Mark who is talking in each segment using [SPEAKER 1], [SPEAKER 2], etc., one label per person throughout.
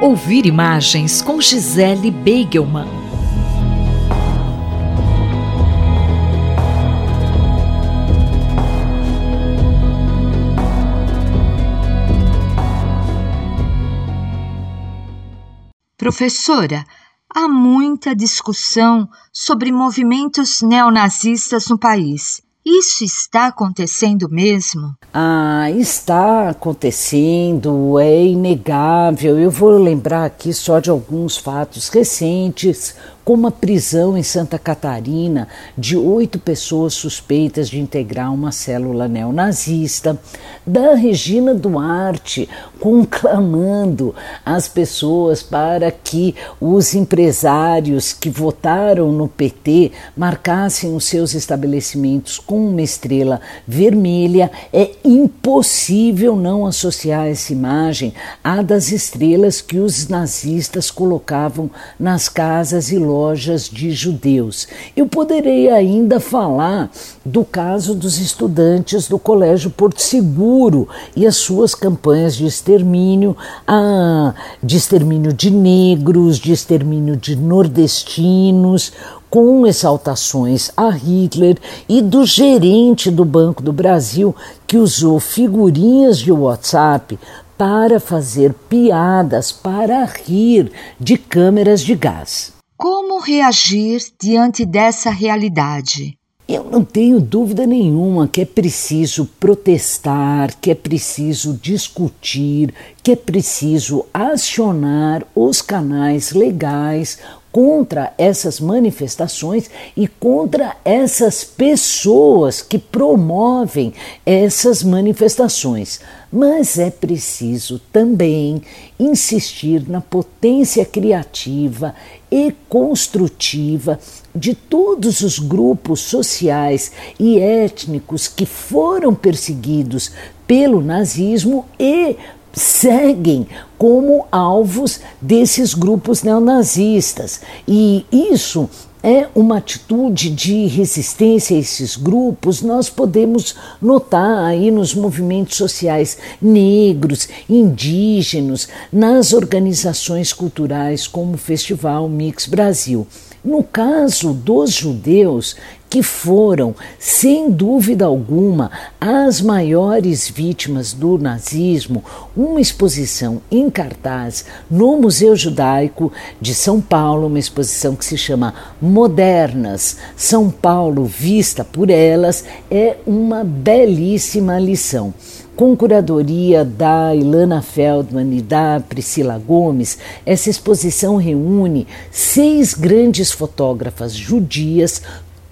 [SPEAKER 1] Ouvir imagens com Gisele Beigelman.
[SPEAKER 2] Professora, há muita discussão sobre movimentos neonazistas no país. Isso está acontecendo mesmo?
[SPEAKER 3] Ah, está acontecendo, é inegável. Eu vou lembrar aqui só de alguns fatos recentes como a prisão em Santa Catarina de oito pessoas suspeitas de integrar uma célula neonazista, da Regina Duarte conclamando as pessoas para que os empresários que votaram no PT marcassem os seus estabelecimentos com uma estrela vermelha. É impossível não associar essa imagem à das estrelas que os nazistas colocavam nas casas e lojas lojas de judeus. Eu poderei ainda falar do caso dos estudantes do Colégio Porto Seguro e as suas campanhas de extermínio, ah, de extermínio de negros, de extermínio de nordestinos, com exaltações a Hitler e do gerente do Banco do Brasil que usou figurinhas de WhatsApp para fazer piadas, para rir de câmeras de gás.
[SPEAKER 2] Como reagir diante dessa realidade?
[SPEAKER 3] Eu não tenho dúvida nenhuma que é preciso protestar, que é preciso discutir, que é preciso acionar os canais legais contra essas manifestações e contra essas pessoas que promovem essas manifestações. Mas é preciso também insistir na potência criativa e construtiva de todos os grupos sociais e étnicos que foram perseguidos pelo nazismo e seguem como alvos desses grupos neonazistas. E isso é uma atitude de resistência a esses grupos, nós podemos notar aí nos movimentos sociais negros, indígenas, nas organizações culturais como o Festival Mix Brasil. No caso dos judeus, que foram, sem dúvida alguma, as maiores vítimas do nazismo, uma exposição em cartaz no Museu Judaico de São Paulo, uma exposição que se chama Modernas. São Paulo Vista por Elas, é uma belíssima lição. Com curadoria da Ilana Feldman e da Priscila Gomes, essa exposição reúne seis grandes fotógrafas judias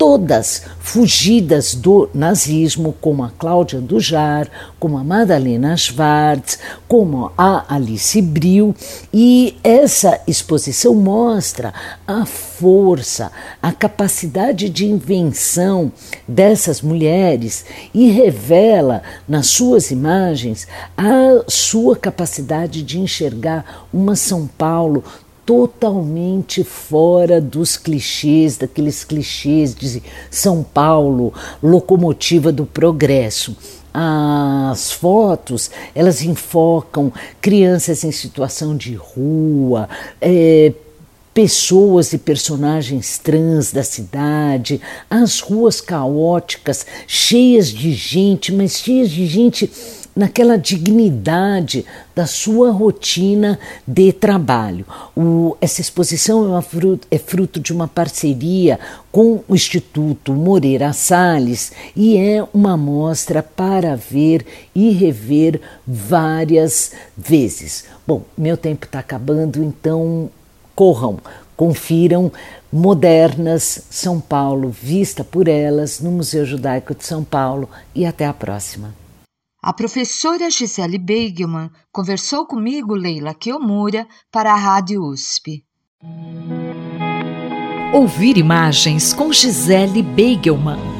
[SPEAKER 3] todas fugidas do nazismo, como a Cláudia Dujar, como a Madalena Schwartz, como a Alice Bril, e essa exposição mostra a força, a capacidade de invenção dessas mulheres e revela nas suas imagens a sua capacidade de enxergar uma São Paulo totalmente fora dos clichês, daqueles clichês de São Paulo, locomotiva do progresso. As fotos elas enfocam crianças em situação de rua, é, pessoas e personagens trans da cidade, as ruas caóticas, cheias de gente, mas cheias de gente naquela dignidade da sua rotina de trabalho. O, essa exposição é, fruto, é fruto de uma parceria com o Instituto Moreira Salles e é uma mostra para ver e rever várias vezes. Bom, meu tempo está acabando, então corram, confiram Modernas São Paulo, vista por elas no Museu Judaico de São Paulo e até a próxima.
[SPEAKER 2] A professora Gisele Beigelman conversou comigo, Leila Kiomura, para a Rádio USP.
[SPEAKER 1] Ouvir imagens com Gisele Beigelman.